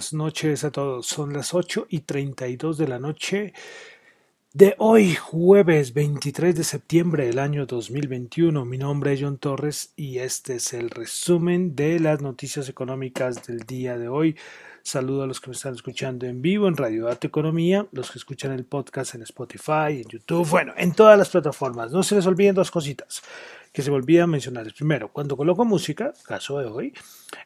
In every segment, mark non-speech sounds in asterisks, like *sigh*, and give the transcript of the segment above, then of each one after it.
Buenas noches a todos. Son las 8 y 32 de la noche de hoy, jueves 23 de septiembre del año 2021. Mi nombre es John Torres y este es el resumen de las noticias económicas del día de hoy. Saludo a los que me están escuchando en vivo en Radio Data Economía, los que escuchan el podcast en Spotify, en YouTube, bueno, en todas las plataformas. No se les olviden dos cositas que se me olvida mencionar. Primero, cuando coloco música, caso de hoy,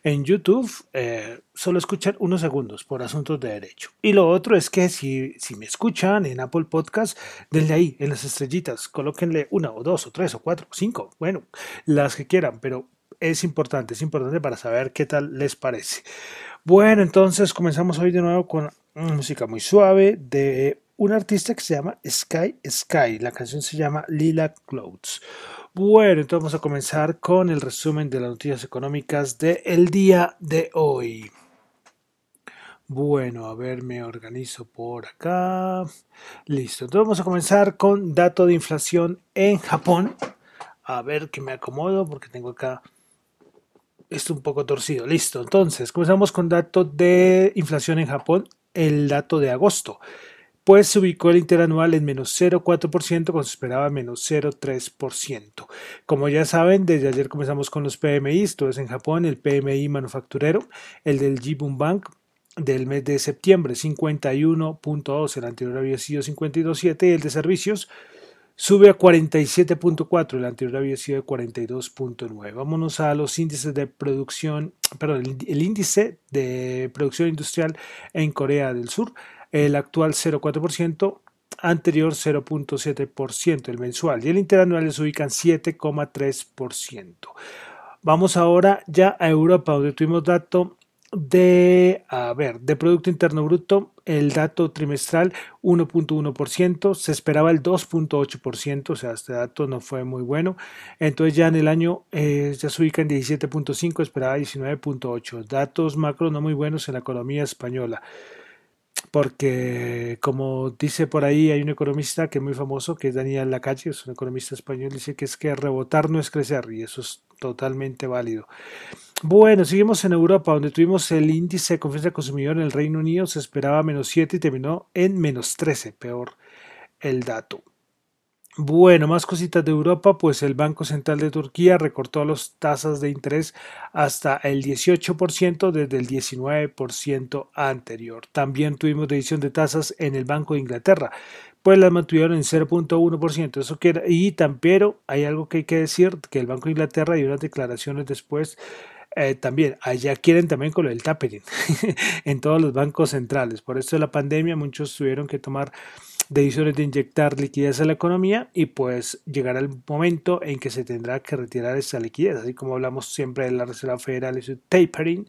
en YouTube eh, solo escuchan unos segundos por asuntos de derecho. Y lo otro es que si, si me escuchan en Apple Podcast, denle ahí, en las estrellitas, colóquenle una o dos o tres o cuatro o cinco, bueno, las que quieran, pero es importante, es importante para saber qué tal les parece. Bueno, entonces comenzamos hoy de nuevo con música muy suave de un artista que se llama Sky Sky. La canción se llama Lila Clouds. Bueno, entonces vamos a comenzar con el resumen de las noticias económicas del día de hoy. Bueno, a ver, me organizo por acá. Listo, entonces vamos a comenzar con dato de inflación en Japón. A ver que me acomodo porque tengo acá esto un poco torcido. Listo, entonces comenzamos con dato de inflación en Japón, el dato de agosto. Pues se ubicó el interanual en menos 0,4% cuando se esperaba menos 0,3%. Como ya saben, desde ayer comenzamos con los PMI, esto es en Japón, el PMI manufacturero, el del Jibun Bank del mes de septiembre 51.2, el anterior había sido 52.7 y el de servicios sube a 47.4, el anterior había sido de 42.9. Vámonos a los índices de producción, perdón, el, índice de producción industrial en Corea del Sur, el actual 0.4%, anterior 0.7%, el mensual, y el interanual se ubican 7,3%. Vamos ahora ya a Europa, donde tuvimos dato de, a ver, de Producto Interno Bruto, el dato trimestral 1.1%, se esperaba el 2.8%, o sea, este dato no fue muy bueno. Entonces ya en el año eh, ya se ubica en 17.5, esperaba 19.8. Datos macro no muy buenos en la economía española porque como dice por ahí, hay un economista que es muy famoso, que es Daniel Lacalle, es un economista español, dice que es que rebotar no es crecer, y eso es totalmente válido. Bueno, seguimos en Europa, donde tuvimos el índice de confianza del consumidor en el Reino Unido, se esperaba menos 7 y terminó en menos 13, peor el dato. Bueno, más cositas de Europa, pues el Banco Central de Turquía recortó las tasas de interés hasta el 18% desde el 19% anterior. También tuvimos decisión de tasas en el Banco de Inglaterra, pues las mantuvieron en 0.1%. Eso quiere, y también hay algo que hay que decir, que el Banco de Inglaterra dio unas declaraciones después eh, también allá quieren también con lo del tapering *laughs* en todos los bancos centrales. Por esto de la pandemia muchos tuvieron que tomar decisiones de inyectar liquidez a la economía y pues llegará el momento en que se tendrá que retirar esa liquidez, así como hablamos siempre de la Reserva Federal y su tapering,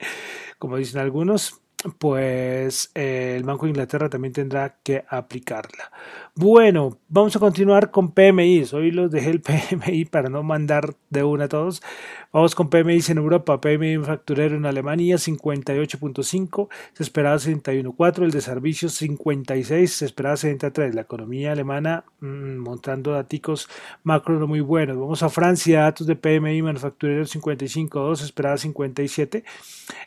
como dicen algunos, pues eh, el Banco de Inglaterra también tendrá que aplicarla. Bueno, vamos a continuar con PMI. Hoy los dejé el *laughs* PMI para no mandar de una a todos. Vamos con PMI en Europa. PMI manufacturero en Alemania 58.5, se esperaba 61.4. El de servicios 56, se esperaba 73. La economía alemana mmm, montando datos macro no muy buenos. Vamos a Francia, datos de PMI manufacturero 55.2, se esperaba 57.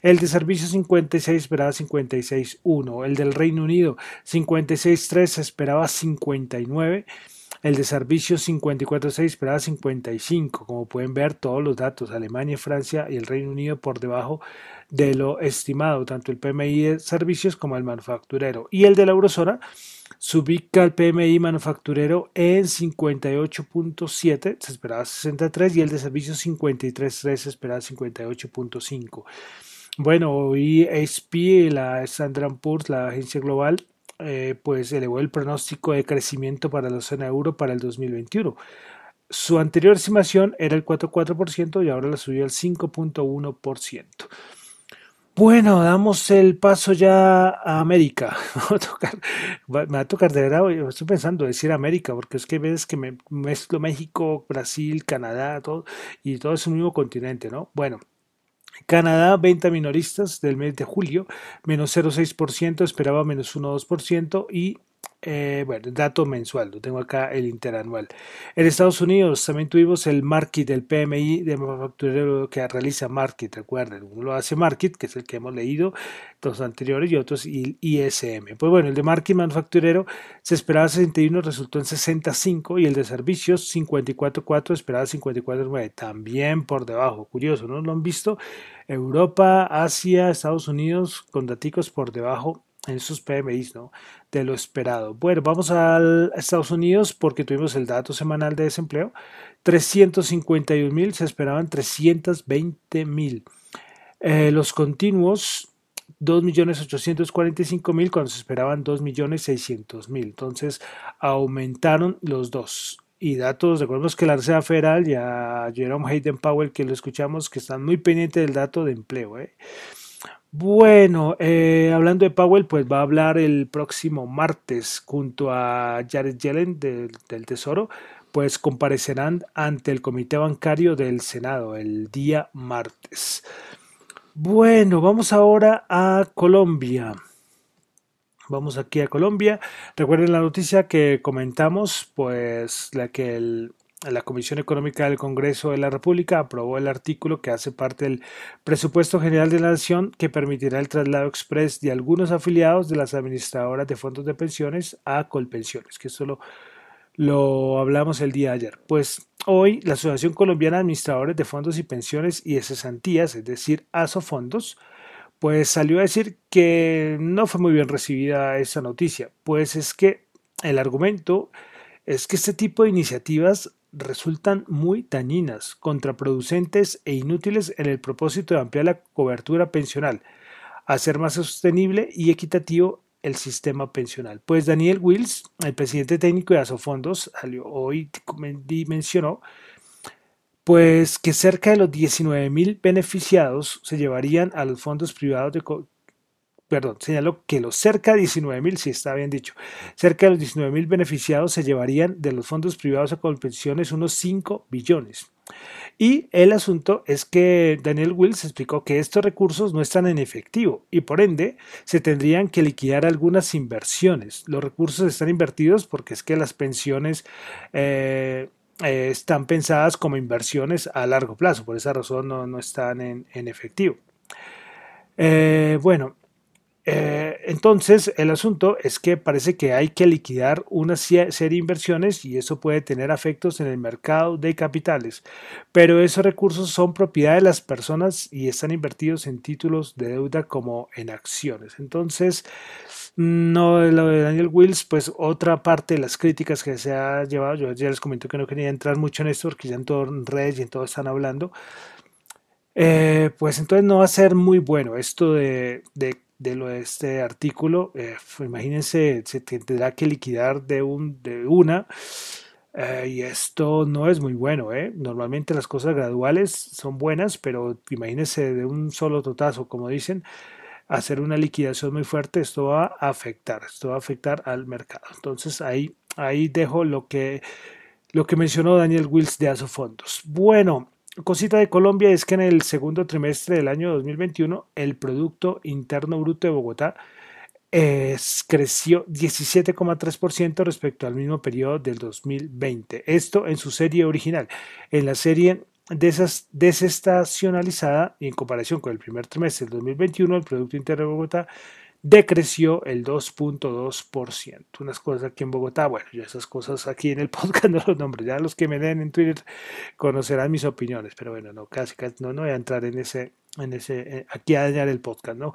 El de servicios 56, esperaba 56.1. El del Reino Unido 56.3, se esperaba 59. El de servicios 54.6 esperaba 55. Como pueden ver, todos los datos, Alemania, Francia y el Reino Unido por debajo de lo estimado, tanto el PMI de servicios como el manufacturero. Y el de la eurozona se ubica el PMI manufacturero en 58.7, se esperaba 63, y el de servicios 53.3, se esperaba 58.5. Bueno, hoy SP, la Standard Poor's, la agencia global, eh, pues elevó el pronóstico de crecimiento para la zona euro para el 2021. Su anterior estimación era el 4,4% y ahora la subió al 5,1%. Bueno, damos el paso ya a América. *laughs* me va a tocar de verdad, estoy pensando decir América, porque es que ves que me mezclo México, Brasil, Canadá, todo, y todo es un mismo continente, ¿no? Bueno, Canadá, venta minoristas del mes de julio, menos 0,6%, esperaba menos 1,2% y eh, bueno, el dato mensual, lo tengo acá el interanual. En Estados Unidos también tuvimos el Market, el PMI de manufacturero que realiza Market, recuerden, uno lo hace Market, que es el que hemos leído, los anteriores y otros y ISM. Pues bueno, el de Market manufacturero se esperaba 61, resultó en 65 y el de servicios 54.4 esperaba 54.9, también por debajo, curioso, ¿no? Lo han visto Europa, Asia, Estados Unidos con daticos por debajo en sus PMIs, ¿no? De lo esperado. Bueno, vamos a Estados Unidos porque tuvimos el dato semanal de desempleo. 351 mil, se esperaban 320 mil. Eh, los continuos, 2.845.000 cuando se esperaban 2.600.000. Entonces, aumentaron los dos. Y datos, recordemos que la Reserva Federal, ya Jerome Hayden Powell, que lo escuchamos, que están muy pendientes del dato de empleo. ¿eh? Bueno, eh, hablando de Powell, pues va a hablar el próximo martes junto a Jared Yellen del, Tesoro, pues comparecerán ante el Comité Bancario del Senado el día martes. Bueno, vamos ahora a Colombia. Vamos aquí a Colombia. Recuerden la noticia que comentamos, pues la que el la Comisión Económica del Congreso de la República aprobó el artículo que hace parte del presupuesto general de la Nación que permitirá el traslado express de algunos afiliados de las administradoras de fondos de pensiones a Colpensiones, que eso lo, lo hablamos el día de ayer. Pues hoy la Asociación Colombiana de Administradores de Fondos y Pensiones y de Cesantías, es decir, ASOFondos, pues salió a decir que no fue muy bien recibida esa noticia, pues es que el argumento es que este tipo de iniciativas resultan muy dañinas, contraproducentes e inútiles en el propósito de ampliar la cobertura pensional, hacer más sostenible y equitativo el sistema pensional. Pues Daniel Wills, el presidente técnico de Asofondos, salió hoy mencionó pues que cerca de los 19 mil beneficiados se llevarían a los fondos privados de, perdón, señaló que los cerca de 19 mil, si está bien dicho, cerca de los 19 mil beneficiados se llevarían de los fondos privados a colpensiones unos 5 billones. Y el asunto es que Daniel Wills explicó que estos recursos no están en efectivo y por ende se tendrían que liquidar algunas inversiones. Los recursos están invertidos porque es que las pensiones eh, eh, están pensadas como inversiones a largo plazo, por esa razón no, están en, efectivo. Eh, bueno, eh, entonces, el asunto es que parece que hay que liquidar una serie de inversiones y eso puede tener efectos en el mercado de capitales. Pero esos recursos son propiedad de las personas y están invertidos en títulos de deuda como en acciones. Entonces, no, lo de Daniel Wills, pues otra parte de las críticas que se ha llevado, yo ya les comento que no quería entrar mucho en esto porque ya en todo redes y en todo están hablando. Eh, pues entonces no va a ser muy bueno esto de de lo de este artículo. Eh, imagínense, se tendrá que liquidar de, un, de una. Eh, y esto no es muy bueno. ¿eh? Normalmente las cosas graduales son buenas, pero imagínense de un solo totazo, como dicen, hacer una liquidación muy fuerte, esto va a afectar, esto va a afectar al mercado. Entonces ahí, ahí dejo lo que, lo que mencionó Daniel Wills de Asofondos. Bueno, cosita de Colombia es que en el segundo trimestre del año 2021 el Producto Interno Bruto de Bogotá creció 17,3% respecto al mismo periodo del 2020. Esto en su serie original. En la serie desestacionalizada y en comparación con el primer trimestre del 2021, el Producto Interno de Bogotá decreció el 2.2%. Unas cosas aquí en Bogotá, bueno, yo esas cosas aquí en el *laughs* podcast no los nombro, ya los que me den en Twitter conocerán mis opiniones, pero bueno, no, casi, casi no, no voy a entrar en ese, en ese, eh, aquí a dañar el podcast, ¿no?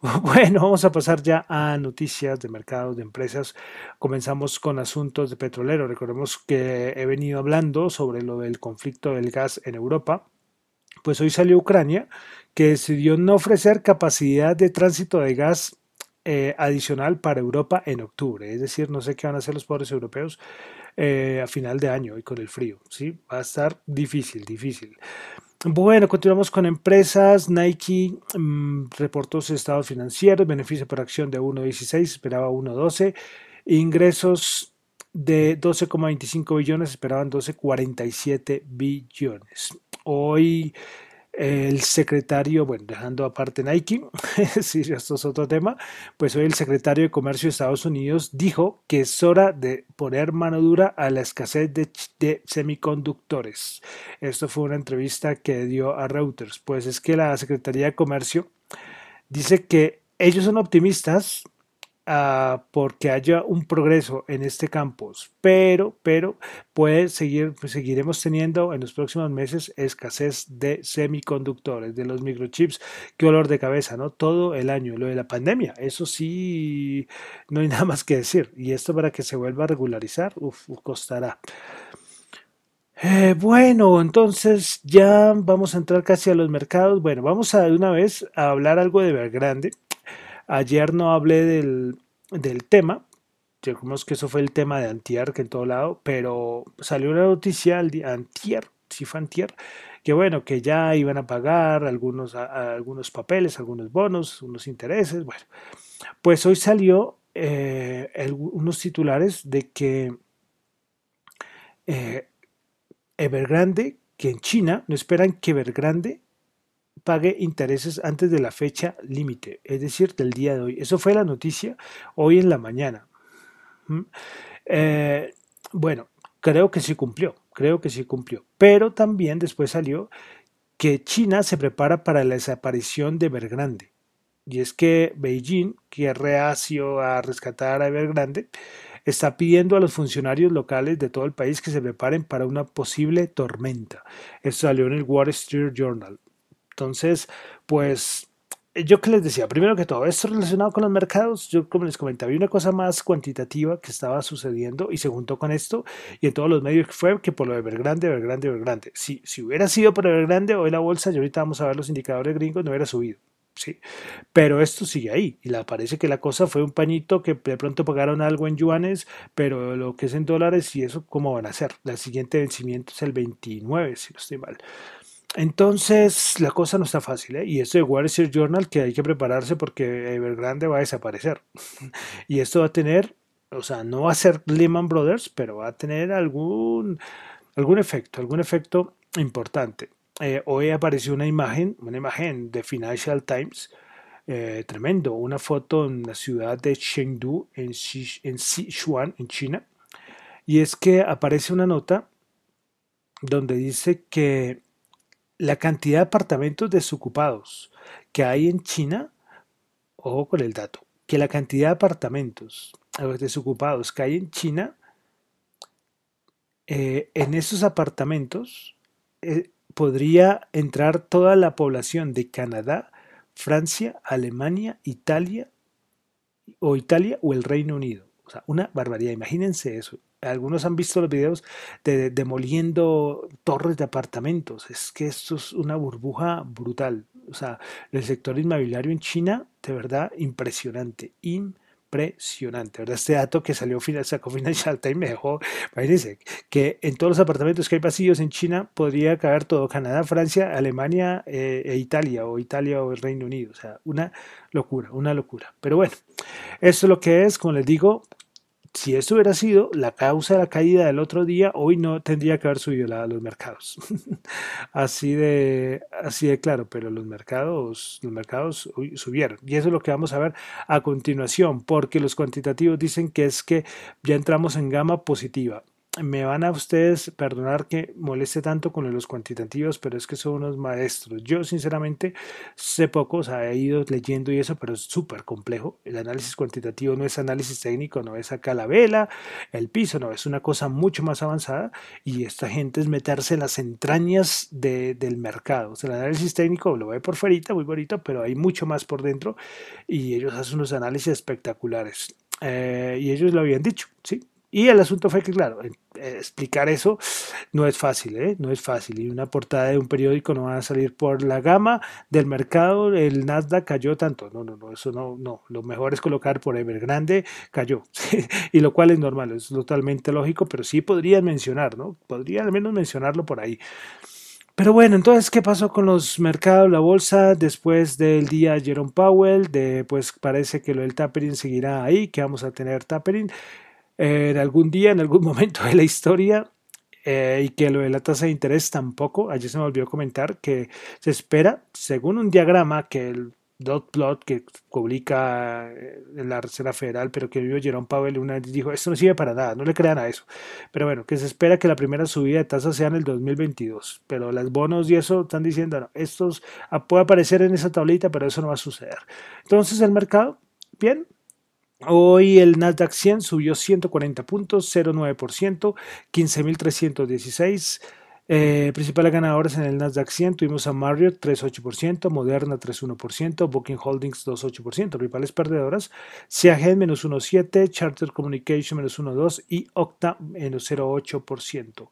*laughs* Bueno, vamos a pasar ya a noticias de mercados, de empresas. Comenzamos con asuntos de petrolero. Recordemos que he venido hablando sobre lo del conflicto del gas en Europa. Pues hoy salió Ucrania que decidió no ofrecer capacidad de tránsito de gas eh, adicional para Europa en octubre. Es decir, no sé qué van a hacer los pobres europeos eh, a final de año y con el frío. ¿sí? Va a estar difícil, difícil. Bueno, continuamos con empresas. Nike mm, reportó su estado financiero, beneficio por acción de 1.16, esperaba 1.12. Ingresos de 12,25 billones, esperaban 12,47 billones. Hoy el secretario, bueno, dejando aparte Nike, *laughs* sí, esto es otro tema, pues hoy el secretario de Comercio de Estados Unidos dijo que es hora de poner mano dura a la escasez de, de, semiconductores. Esto fue una entrevista que dio a Reuters. Pues es que la Secretaría de Comercio dice que ellos son optimistas uh, porque haya un progreso en este campo, pero, pero puede seguir, pues seguiremos teniendo en los próximos meses escasez de semiconductores, de los microchips, qué olor de cabeza, ¿no? Todo el año, lo de la pandemia, eso sí, no hay *laughs* nada más que decir, y esto para que se vuelva a regularizar, uf, costará. Eh, bueno, entonces ya vamos a entrar casi a los mercados. Bueno, vamos a de una vez a hablar algo de Vergrande. Ayer no hablé del, del tema, digamos que eso fue el tema de Antier, que en todo lado, pero salió una noticia al día Antier, si fue Antier, que bueno, que ya iban a pagar algunos, algunos papeles, algunos bonos, unos intereses, bueno, pues hoy salió eh, unos titulares de que eh, Evergrande, que en China no esperan que Evergrande pague intereses antes de la fecha límite, es decir, del día de hoy. Eso fue la noticia hoy en la mañana. ¿Mm? Eh, bueno, creo que sí cumplió, creo que sí cumplió. Pero también después salió que China se prepara para la desaparición de Evergrande. Y es que Beijing, que es reacio a rescatar a Evergrande, está pidiendo a los funcionarios locales de todo el país que se preparen para una posible tormenta. Eso salió en el Wall Street Journal. Entonces, pues yo que les decía, primero que todo, esto relacionado con los mercados, yo como les comentaba, había una cosa más cuantitativa que estaba sucediendo y se juntó con esto y en todos los medios fue que por lo de Evergrande, Evergrande, Evergrande. Si, si hubiera sido por Evergrande, hoy la bolsa, y ahorita vamos a ver los indicadores gringos, no hubiera subido. Sí, pero esto sigue ahí y la parece que la cosa fue un pañito que de pronto pagaron algo en yuanes, pero lo que es en dólares y eso cómo van a ser. El siguiente vencimiento es el 29, si no estoy mal. Entonces, la cosa no está fácil, ¿eh? Y esto de Wall Street Journal, que hay que prepararse porque Evergrande va a desaparecer. *laughs* y esto va a tener, o sea, no va a ser Lehman Brothers, pero va a tener algún, algún efecto, algún efecto importante. Eh, hoy apareció una imagen, una imagen de Financial Times, eh, tremendo, una foto en la ciudad de Chengdu, en, en Sichuan, en China. Y es que aparece una nota donde dice que la cantidad de apartamentos desocupados que hay en China, ojo con el dato, que la cantidad de apartamentos desocupados que hay en China, eh, en esos apartamentos eh, podría entrar toda la población de Canadá, Francia, Alemania, Italia o Italia o el Reino Unido. O sea, una barbaridad. Imagínense eso algunos han visto los videos de, demoliendo torres de apartamentos. Es que esto es una burbuja brutal. O sea, el sector inmobiliario en China, de verdad, impresionante. Impresionante. ¿verdad? Este dato que salió, sacó Financial Times me dejó, imagínense, que en todos los apartamentos que hay vacíos en China podría caber todo, Canadá, Francia, Alemania eh, e Italia, o Italia o el Reino Unido. O sea, una locura, una locura. Pero bueno, esto es lo que es, como les digo, si esto hubiera sido la causa de la caída del otro día, hoy no tendría que haber subido a los mercados. *laughs* así de así de claro, pero los mercados los mercados subieron y eso es lo que vamos a ver a continuación, porque los cuantitativos dicen que es que ya entramos en gama positiva me van a ustedes perdonar que moleste tanto con los cuantitativos, pero es que son unos maestros. Yo sinceramente sé poco, o he ido leyendo y eso, pero es súper complejo. El análisis cuantitativo no es análisis técnico, no es acá la vela, el piso, no, es una cosa mucho más avanzada y esta gente es meterse en las entrañas del mercado. O sea, el análisis técnico lo ve por fuera, muy bonito, pero hay mucho más por dentro y ellos hacen unos análisis espectaculares. Eh, y ellos lo habían dicho, ¿sí? Y el asunto fue que, claro, explicar eso no es fácil, ¿eh? No es fácil. Y una portada de un periódico no va a salir por la gama del mercado, el Nasdaq cayó tanto. No, no, no, eso no, no. Lo mejor es colocar por Evergrande, cayó. *laughs* y lo cual es normal, es totalmente lógico, pero sí podrían mencionar, ¿no? Podría al menos mencionarlo por ahí. Pero bueno, entonces, ¿qué pasó con los mercados, la bolsa después del día Jerome Powell? De, pues parece que lo del tapering seguirá ahí, que vamos a tener tapering en algún día, en algún *laughs* momento de la historia, eh, y que lo de la tasa de interés tampoco. Ayer se me olvidó comentar que se espera, según un diagrama que el dot plot que publica eh, la Reserva Federal, pero que vio Jerome Powell una vez dijo, esto no sirve para nada, no le crean a eso. Pero bueno, que se espera que la primera subida de tasas sea en el 2022, pero las bonos y eso están diciendo, no, estos puede aparecer en esa tablita, pero eso no va a suceder. Entonces el mercado, bien, Hoy el Nasdaq 100 subió 140 puntos, 0,9%, 15.316. Eh, principales ganadores en el Nasdaq 100 tuvimos a Marriott 3,8%, Moderna 3,1%, Booking Holdings 2,8%. Principales perdedoras, Siagen menos 1,7%, Charter Communication menos 1,2% y Octa menos 0,8%.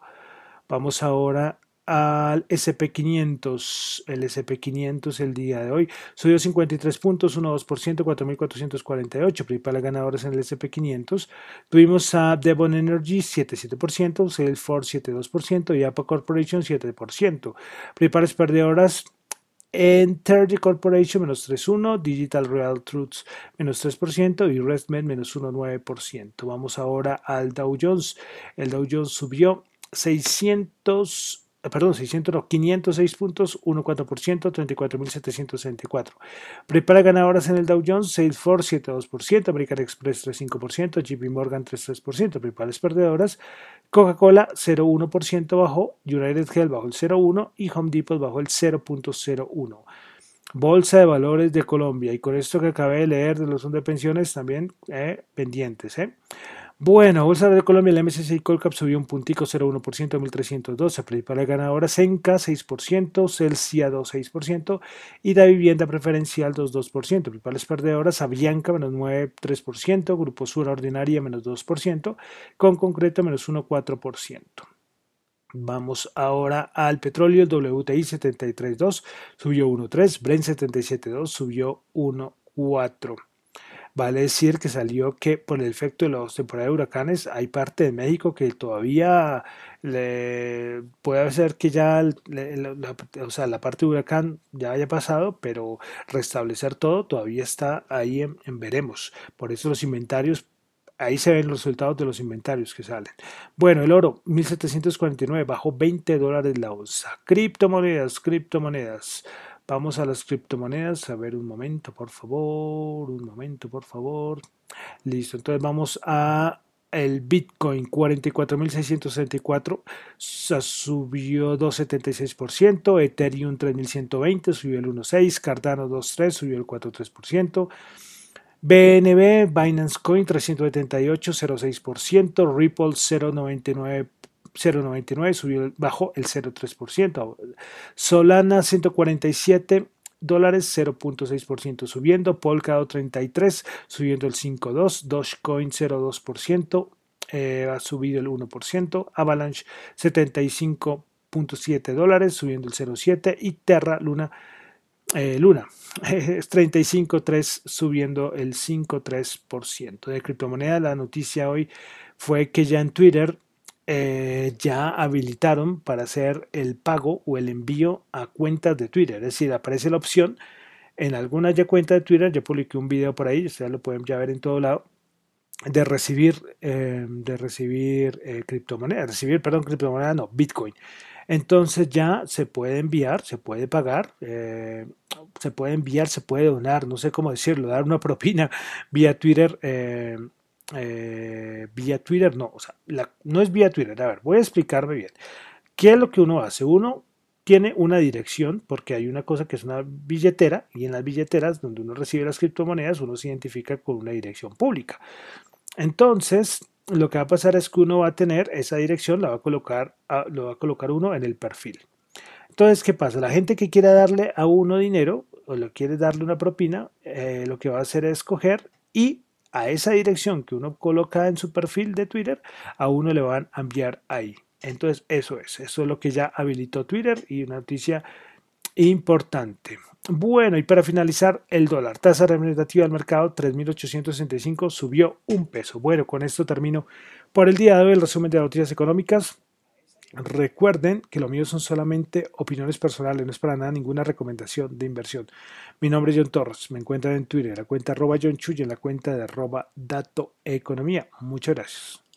Vamos ahora al SP500. El SP500 el día de hoy subió 53 puntos, 1,2%, 4.448. Principales ganadores en el SP500. Tuvimos a Devon Energy 7,7%, Salesforce 7,2% y Apple Corporation 7%. Principales perdedoras en Terry Corporation menos 3.1, Digital Real Truths menos 3% y RestMed menos 1.9%. Vamos ahora al Dow Jones. El Dow Jones subió 600 eh, perdón, 600, no, 506 puntos, 1,4%, 34.764. Prepara ganadoras en el Dow Jones, Salesforce 7,2%, American Express 3,5%, JP Morgan 3,3%. Principales perdedoras, Coca-Cola 0,1% bajó, United Health bajó el 0,1% y Home Depot bajó el 0,01%. Bolsa de Valores de Colombia. Y con esto que acabé de leer de los fondos de pensiones también eh, pendientes. Eh. Bueno, Bolsa de Colombia, el MSCI Colcap subió un puntico 0,1% a 1.312. Principal ganadora Senca 6%, Celsia 2,6% y la vivienda preferencial 2,2%. Principales perdedoras Avianca menos 9,3%, Grupo Sur Ordinaria menos 2%, con concreto menos 1,4%. Vamos ahora al petróleo, el WTI 73.2 subió 1.3, Brent 77.2 subió 1.4. Vale decir que salió que por el efecto de los temporadas de huracanes hay parte de México que todavía le, puede ser que ya la, o sea, la parte de huracán ya haya pasado, pero restablecer todo todavía está ahí en, en veremos. Por eso los inventarios Ahí se ven los resultados de los inventarios que salen. Bueno, el oro, 1749, bajó 20 dólares la onza. Criptomonedas, criptomonedas. Vamos a las criptomonedas. A ver un momento, por favor. Un momento, por favor. Listo. Entonces vamos a el Bitcoin 44.664 subió 2,76%, Ethereum 3.120 subió el 1,6%, Cardano 2,3 subió el 4,3%, BNB, Binance Coin 378, 0,6%, Ripple 0,99%. 0,99 subió, bajó el 0,3%. Solana 147 dólares 0.6% subiendo, Polkadot 33 subiendo el 5.2, Dogecoin 0.2% eh, ha subido el 1%, Avalanche 75.7 dólares subiendo el 0.7 y Terra Luna eh, Luna *laughs* es 35.3 subiendo el 5.3% de criptomoneda. La noticia hoy fue que ya en Twitter eh, ya habilitaron para hacer el pago o el envío a cuentas de Twitter. Es decir, aparece la opción en alguna ya cuenta de Twitter, yo publiqué un video por ahí, ustedes lo pueden ya ver en todo lado, de recibir, eh, de recibir eh, criptomonedas, recibir, perdón, criptomonedas, no, Bitcoin. Entonces ya se puede enviar, se puede pagar, se puede enviar, se puede donar, no sé cómo decirlo, dar una propina *laughs* vía Twitter eh, vía Twitter, no, o sea, no es vía Twitter. A ver, voy a explicarme bien. ¿Qué es lo que uno hace? Uno tiene una dirección, porque hay una cosa que es una billetera, y en las billeteras donde uno recibe las criptomonedas, uno se identifica con una dirección pública. Entonces, lo que va a pasar es que uno va a tener esa dirección, la va a colocar, lo va a colocar uno en el perfil. Entonces, ¿qué pasa? La gente que quiera darle a uno dinero o le quiere darle una propina, eh, lo que va a hacer es coger y a esa dirección que uno coloca en su perfil de Twitter, a uno le van a enviar ahí. Entonces, eso es, eso es lo que ya habilitó Twitter y una noticia importante. Bueno, y para finalizar, el dólar, tasa remunerativa del mercado 3.865, subió un peso. Bueno, con esto termino por el día de hoy el resumen de noticias económicas. Recuerden que lo mío son solamente opiniones personales, no es para nada ninguna recomendación de inversión. Mi nombre es John Torres, me encuentran en Twitter, la cuenta arroba John Chuy, en la cuenta de arroba Dato Economía. Muchas gracias.